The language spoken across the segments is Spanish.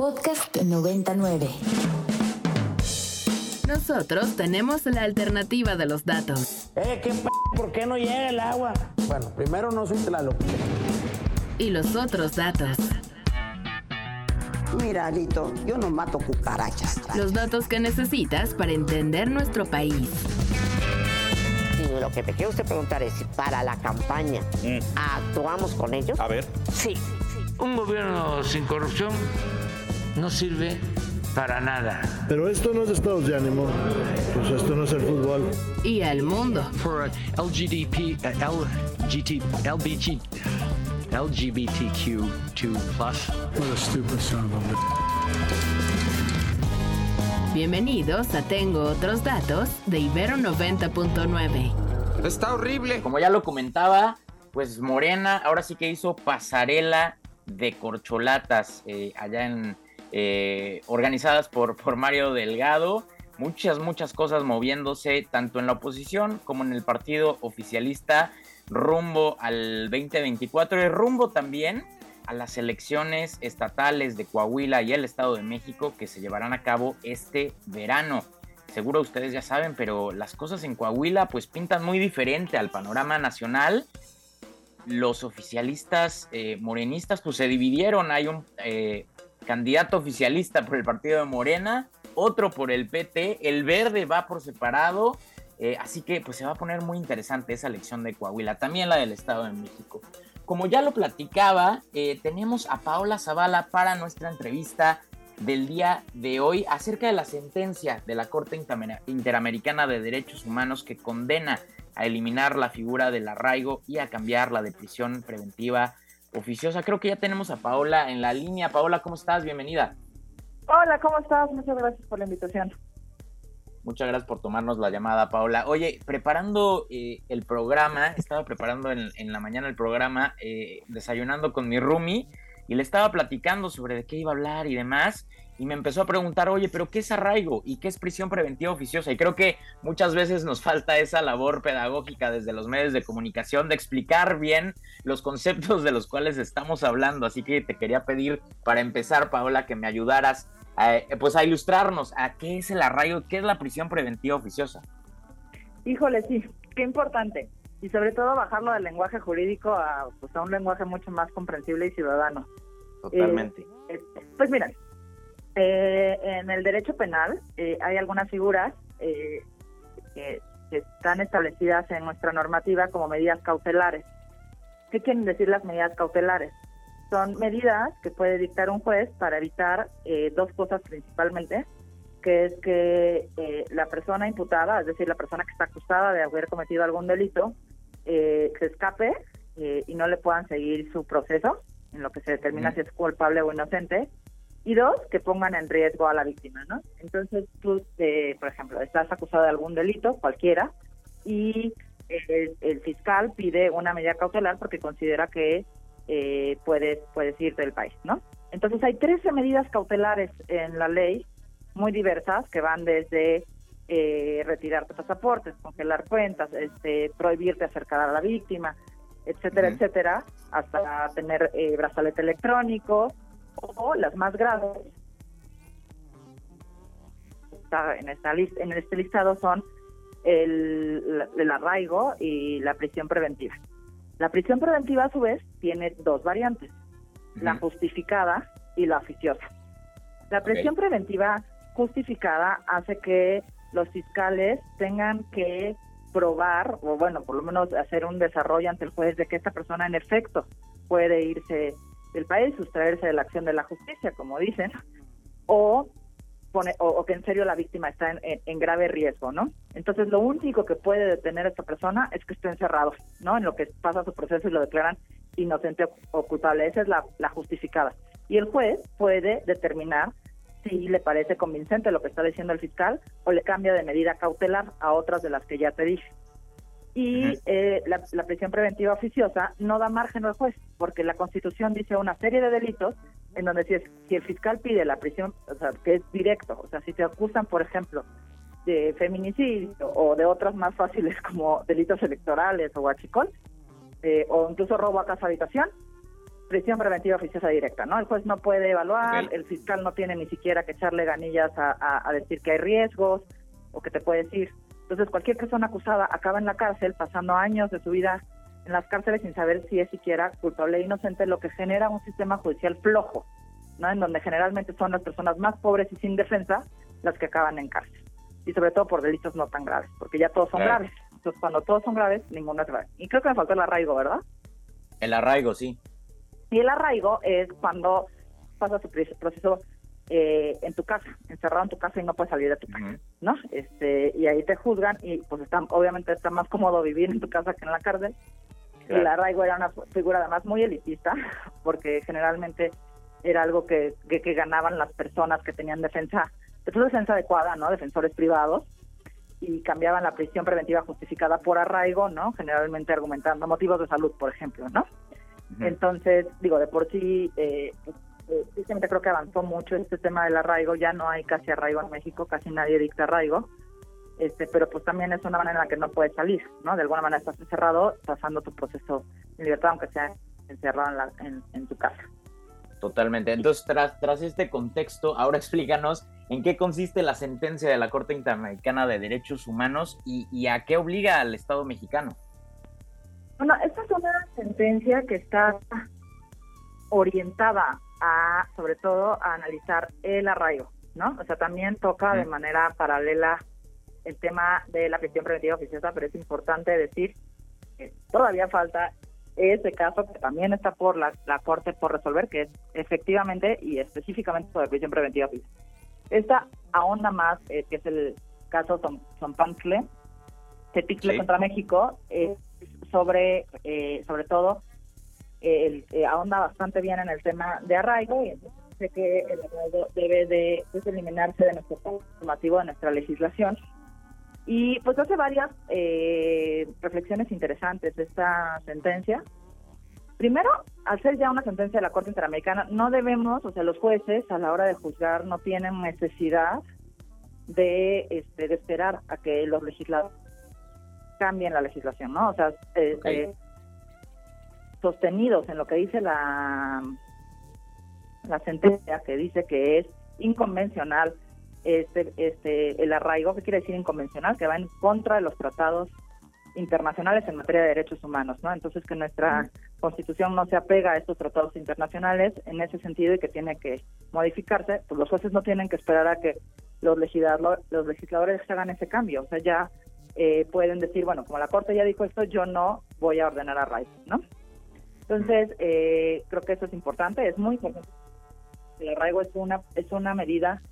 Podcast 99. Nosotros tenemos la alternativa de los datos. Eh, ¿qué p ¿Por qué no llega el agua? Bueno, primero no soy Tlaloc. Y los otros datos. Mira, yo no mato cucarachas. Los datos que necesitas para entender nuestro país. Y lo que te quiero usted preguntar es si para la campaña actuamos con ellos. A ver. Sí. Un gobierno sin corrupción no sirve para nada. Pero esto no es estados de ánimo. Pues esto no es el fútbol. Y al mundo. For LGDP, uh, LGT, LBG, LGBTQ2+. What a stupid son of a Bienvenidos a Tengo otros datos de Ibero 90.9. Está horrible. Como ya lo comentaba, pues Morena ahora sí que hizo pasarela de corcholatas eh, allá en eh, organizadas por, por Mario Delgado. Muchas, muchas cosas moviéndose tanto en la oposición como en el partido oficialista rumbo al 2024 y rumbo también a las elecciones estatales de Coahuila y el Estado de México que se llevarán a cabo este verano. Seguro ustedes ya saben, pero las cosas en Coahuila pues pintan muy diferente al panorama nacional. Los oficialistas eh, morenistas pues se dividieron. Hay un eh, candidato oficialista por el partido de Morena, otro por el PT, el verde va por separado. Eh, así que pues se va a poner muy interesante esa elección de Coahuila, también la del Estado de México. Como ya lo platicaba, eh, tenemos a Paola Zavala para nuestra entrevista del día de hoy acerca de la sentencia de la Corte Interamericana de Derechos Humanos que condena a eliminar la figura del arraigo y a cambiar la de prisión preventiva oficiosa. Creo que ya tenemos a Paola en la línea. Paola, ¿cómo estás? Bienvenida. Hola, ¿cómo estás? Muchas gracias por la invitación. Muchas gracias por tomarnos la llamada, Paola. Oye, preparando eh, el programa, estaba preparando en, en, la mañana el programa, eh, desayunando con mi roomie, y le estaba platicando sobre de qué iba a hablar y demás, y me empezó a preguntar, oye, pero ¿qué es arraigo y qué es prisión preventiva oficiosa? Y creo que muchas veces nos falta esa labor pedagógica desde los medios de comunicación de explicar bien los conceptos de los cuales estamos hablando. Así que te quería pedir, para empezar, Paola, que me ayudaras eh, pues a ilustrarnos a qué es el arraigo, qué es la prisión preventiva oficiosa. Híjole, sí, qué importante. Y sobre todo bajarlo del lenguaje jurídico a, pues, a un lenguaje mucho más comprensible y ciudadano. Totalmente. Eh, pues mira, eh, en el derecho penal eh, hay algunas figuras que, que, están establecidas en nuestra normativa como medidas cautelares. ¿Qué quieren decir las medidas cautelares? son medidas que puede dictar un juez para evitar eh, dos cosas principalmente, que es que eh, la persona imputada, es decir, la persona que está acusada de haber cometido algún delito, eh, se escape y no le puedan seguir su proceso, en lo que se determina si es culpable o inocente, y dos, que pongan en riesgo a la víctima, ¿no? Entonces tú, por ejemplo, estás acusado de algún delito, cualquiera, y el, el fiscal pide una medida cautelar porque considera que eh, puedes, puedes irte del país, ¿no? Entonces hay 13 medidas cautelares en la ley, muy diversas, que van desde eh, retirarte pasaportes, congelar cuentas, este, prohibirte acercar a la víctima, etcétera, etcétera, hasta tener eh, brazalete electrónico, o las más graves, en, esta lista, en este listado son el, el arraigo y la prisión preventiva. La prisión preventiva, a su vez, tiene dos variantes, la justificada y la oficiosa. La prisión okay. preventiva justificada hace que los fiscales tengan que probar, o bueno, por lo menos hacer un desarrollo ante el juez de que esta persona en efecto puede irse del país, sustraerse de la acción de la justicia, como dicen, o pone, o, que en serio la víctima está en, grave riesgo, ¿no? Entonces lo único que puede detener a esta persona es que esté encerrado, ¿no? En lo que pasa su proceso y lo declaran inocente o culpable. Esa es la, la justificada. Y el juez puede determinar si le parece convincente lo que está diciendo el fiscal o le cambia de medida cautelar a otras de las que ya te dije. Y uh -huh. eh, la, la prisión preventiva oficiosa no da margen al juez, porque la Constitución dice una serie de delitos en donde si, es, si el fiscal pide la prisión, o sea, que es directo, o sea, si te acusan, por ejemplo, de feminicidio o de otras más fáciles como delitos electorales o huachicol, eh, o incluso robo a casa habitación, prisión preventiva oficiosa directa, ¿no? El juez no puede evaluar, el fiscal no tiene ni siquiera que echarle ganillas a, a- a decir que hay riesgos o que te puede decir. Entonces, cualquier persona acusada acaba en la cárcel pasando años de su vida en las cárceles sin saber si es siquiera culpable e inocente, lo que genera un sistema judicial flojo, ¿no? En donde generalmente son las personas más pobres y sin defensa las que acaban en cárcel. Y sobre todo por delitos no tan graves, porque ya todos son Claro. graves. Entonces, cuando todos son graves, ninguno es grave. Y creo que me faltó el arraigo, ¿verdad? El arraigo, sí. Y el arraigo es cuando pasa su proceso eh, en tu casa, encerrado en tu casa y no puedes salir de tu casa. ¿no? Este, y ahí te juzgan y pues está, obviamente está más cómodo vivir en tu casa que en la cárcel. Claro. El arraigo era una figura además muy elitista, porque generalmente era algo que, que, que ganaban las personas que tenían defensa, pues, defensa adecuada, ¿no? Defensores privados, y cambiaban la prisión preventiva justificada por arraigo, ¿no? Generalmente argumentando motivos de salud, por ejemplo, ¿no? Entonces, digo, de por sí, eh, eh, tristemente creo que avanzó mucho este tema del arraigo, ya no hay casi arraigo en México, casi nadie dicta arraigo, este, pero pues también es una manera en la que no puedes salir, ¿no? De alguna manera estás encerrado, pasando tu proceso en libertad, aunque sea encerrado en, la- en, en tu casa. Totalmente. Entonces, tras, tras este contexto, ahora explícanos en qué consiste la sentencia de la Corte Interamericana de Derechos Humanos y, y a qué obliga al Estado mexicano. Bueno, esta es una sentencia que está orientada a, sobre todo, a analizar el arraigo, ¿no? O sea, también toca de manera paralela el tema de la prisión preventiva oficiosa, pero es importante decir que todavía falta ese caso que también está por la, la Corte por resolver, que es efectivamente y específicamente sobre prisión preventiva oficiosa. Esta ahonda más, eh, que es el caso Son- Sonpantle, Tepicle Sí. contra México, es sobre, eh, sobre todo, eh, ahonda bastante bien en el tema de arraigo y entonces dice que el arraigo debe de pues, eliminarse de nuestro normativo, de nuestra legislación. Y pues hace varias eh, reflexiones interesantes de esta sentencia. Primero, al ser ya una sentencia de la Corte Interamericana, no debemos, o sea, los jueces a la hora de juzgar no tienen necesidad de, este, de esperar a que los legisladores cambien la legislación, ¿no? O sea, eh, eh, sostenidos en lo que dice la, la sentencia, que dice que es inconvencional este, este, el arraigo, ¿qué quiere decir inconvencional? Que va en contra de los tratados internacionales en materia de derechos humanos, ¿no? Entonces que nuestra constitución no se apega a estos tratados internacionales en ese sentido y que tiene que modificarse, pues los jueces no tienen que esperar a que los legisladores, los legisladores hagan ese cambio, o sea, ya eh, pueden decir, bueno, como la Corte ya dijo esto, yo no voy a ordenar arraigo, ¿no? Entonces, eh, creo que eso es importante, es muy importante. El arraigo es una, es una medida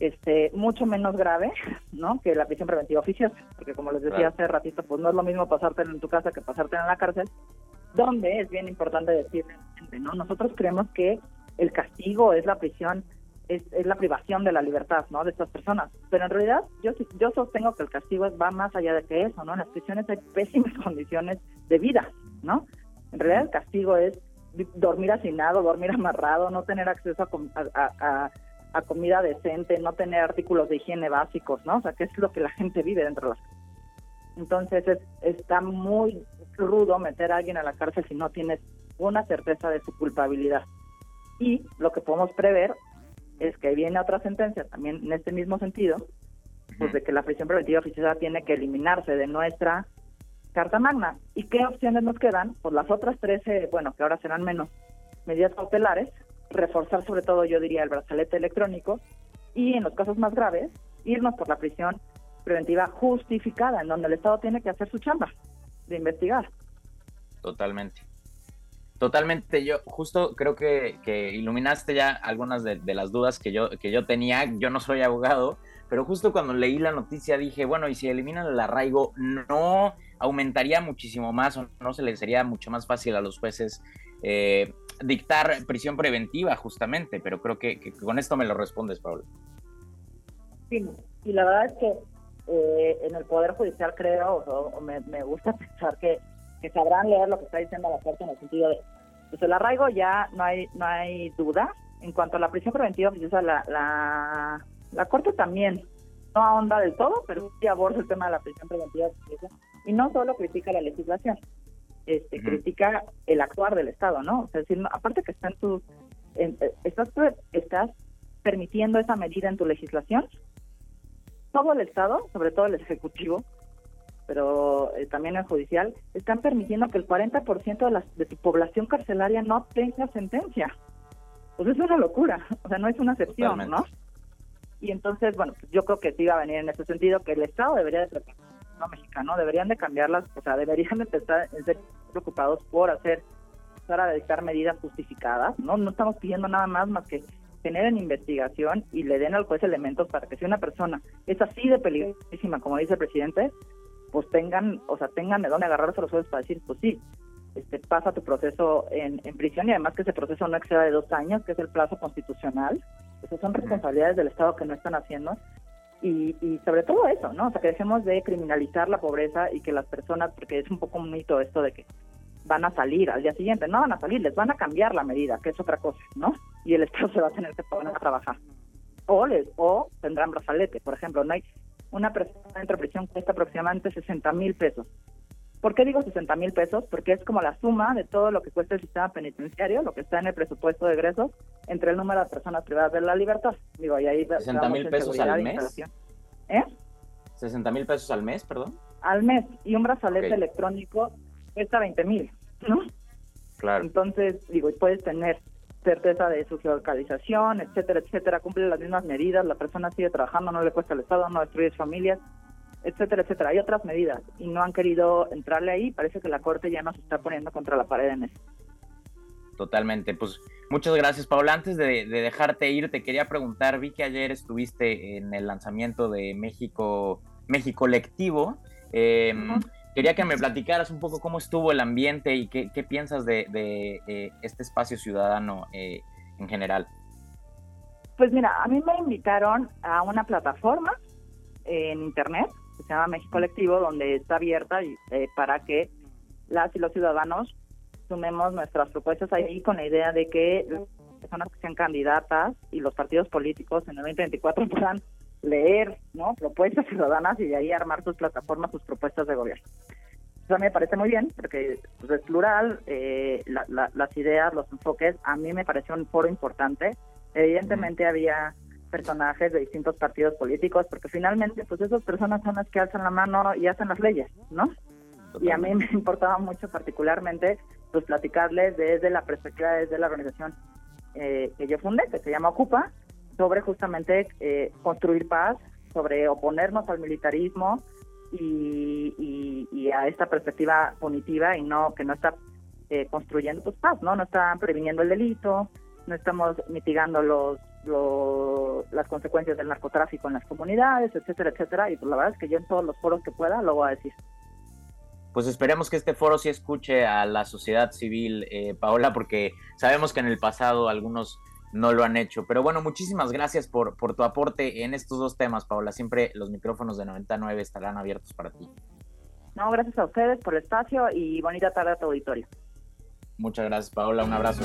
este, mucho menos grave, ¿no? Que la prisión preventiva oficiosa, porque como les decía Claro. hace ratito, pues no es lo mismo pasártelo en tu casa que pasártelo en la cárcel, donde es bien importante decirle, a la gente, ¿no? Nosotros creemos que el castigo es la prisión, es, es la privación de la libertad, ¿no? De estas personas. Pero en realidad yo yo sostengo que el castigo es- va más allá de que eso, ¿no? En las prisiones hay pésimas condiciones de vida, ¿no? En realidad el castigo es dormir hacinado, dormir amarrado, no tener acceso a, com- a, a- a- a comida decente, no tener artículos de higiene básicos, ¿no? O sea, que es lo que la gente vive dentro de las entonces es, está muy rudo meter a alguien a la cárcel si no tienes una certeza de su culpabilidad. Y lo que podemos prever es que viene otra sentencia también en este mismo sentido, pues de que la prisión preventiva oficiosa tiene que eliminarse de nuestra Carta Magna. ¿Y qué opciones nos quedan? Pues las otras 13, bueno, que ahora serán menos, medidas cautelares, reforzar sobre todo, yo diría, el brazalete electrónico y en los casos más graves, irnos por la prisión preventiva justificada, en donde el Estado tiene que hacer su chamba de investigar. Totalmente. Totalmente, yo justo creo que, que iluminaste ya algunas de, de las dudas que yo, que yo tenía. Yo no soy abogado, pero justo cuando leí la noticia dije, bueno, y si eliminan el arraigo, ¿no aumentaría muchísimo más o no se les sería mucho más fácil a los jueces eh, dictar prisión preventiva justamente? Pero creo que, con esto me lo respondes, Pablo. Sí, y la verdad es que eh, en el Poder Judicial creo, o, me, gusta pensar que, sabrán leer lo que está diciendo la Corte en el sentido de, pues el arraigo ya no hay no hay duda. En cuanto a la prisión preventiva oficiosa, la, la, Corte también no ahonda del todo, pero sí aborda el tema de la prisión preventiva y no solo critica la legislación. este, critica el actuar del Estado, ¿no? O sea, es decir, aparte que está en tu, en- eh, estás, estás permitiendo esa medida en tu legislación, todo el Estado, sobre todo el Ejecutivo, pero eh, también el judicial, están permitiendo que el 40% de, las, de tu población carcelaria no tenga sentencia. Pues es una locura, o sea, no es una excepción, Totalmente. ¿no? Y entonces, bueno, pues yo creo que sí va a venir en ese sentido, que el Estado debería de preparar no mexicano, deberían de cambiarlas, o sea, deberían de empezar a ser preocupados por hacer, empezar a dictar medidas justificadas, ¿no? No estamos pidiendo nada más más que generen investigación y le den al juez elementos para que si una persona es así de peligrosísima, como dice el presidente, pues tengan, o sea, tengan de dónde agarrarse los jueces para decir, pues sí, este, pasa tu proceso en, en prisión y además que ese proceso no exceda de dos años, que es el plazo constitucional. Esas son responsabilidades del Estado que no están haciendo. Y, y sobre todo eso, ¿no? O sea, que dejemos de criminalizar la pobreza y que las personas, porque es un poco un mito esto de que van a salir al día siguiente, no van a salir, les van a cambiar la medida, que es otra cosa, ¿no? Y el Estado se va a tener que poner a trabajar. O, les, o tendrán brazalete, por ejemplo, no hay una persona dentro de prisión cuesta aproximadamente 60 mil pesos. ¿Por qué digo 60 mil pesos? Porque es como la suma de todo lo que cuesta el sistema penitenciario, lo que está en el presupuesto de egresos, entre el número de personas privadas de la libertad. Digo, y ahí 60 vamos mil pesos al mes. ¿Eh? 60 mil pesos al mes, perdón. Al mes. Y un brazalete electrónico cuesta 20 mil, ¿no? Claro. Entonces, digo, y puedes tener certeza de su geolocalización, etcétera, etcétera, cumple las mismas medidas, la persona sigue trabajando, no le cuesta al Estado, no destruye familias, etcétera, etcétera. Hay otras medidas y no han querido entrarle ahí. Parece que la Corte ya nos está poniendo contra la pared en eso. Totalmente. Pues muchas gracias, Paula. Antes de, de dejarte ir, te quería preguntar, vi que ayer estuviste en el lanzamiento de México, México Lectivo. Eh, Quería que me platicaras un poco cómo estuvo el ambiente y qué, qué piensas de, de, eh, este espacio ciudadano eh, en general. Pues mira, a mí me invitaron a una plataforma en internet se llama México Colectivo, donde está abierta y, eh, para que las y los ciudadanos sumemos nuestras propuestas ahí con la idea de que las personas que sean candidatas y los partidos políticos en el 2024 puedan leer propuestas ciudadanas y de ahí armar sus plataformas, sus propuestas de gobierno. Eso me parece muy bien, porque pues, es plural, eh, la- la- las ideas, los enfoques, a mí me pareció un foro importante. Evidentemente había personajes de distintos partidos políticos, porque finalmente pues esas personas son las que alzan la mano y hacen las leyes, ¿no? Y a mí me importaba mucho particularmente pues platicarles desde la perspectiva desde la organización eh, que yo fundé, que se llama Ocupa, sobre justamente eh, construir paz, sobre oponernos al militarismo y, y- y a esta perspectiva punitiva y no que no está eh, construyendo pues, paz, ¿no? No está previniendo el delito, no estamos mitigando los, los- las consecuencias del narcotráfico en las comunidades, etcétera, etcétera. Y pues la verdad es que yo en todos los foros que pueda lo voy a decir. Pues esperemos que este foro sí escuche a la sociedad civil, eh, Paola, porque sabemos que en el pasado algunos no lo han hecho. Pero bueno, muchísimas gracias por, por tu aporte en estos dos temas, Paola. Siempre los micrófonos de 99 estarán abiertos para ti. No, gracias a ustedes por el espacio y bonita tarde a tu auditorio. Muchas gracias, Paola. Un abrazo.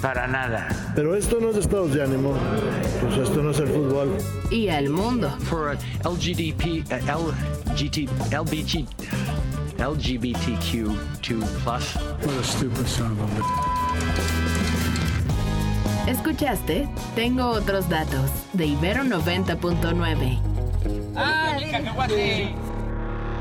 para nada. Pero esto no es estados de ánimo. Pues esto no es el fútbol. Y al mundo. For uh, LGDP, LGT, LBG, LGBTQ2 plus. What a stupid son of a bitch. ¿Escuchaste? Tengo otros datos de Ibero 90.9.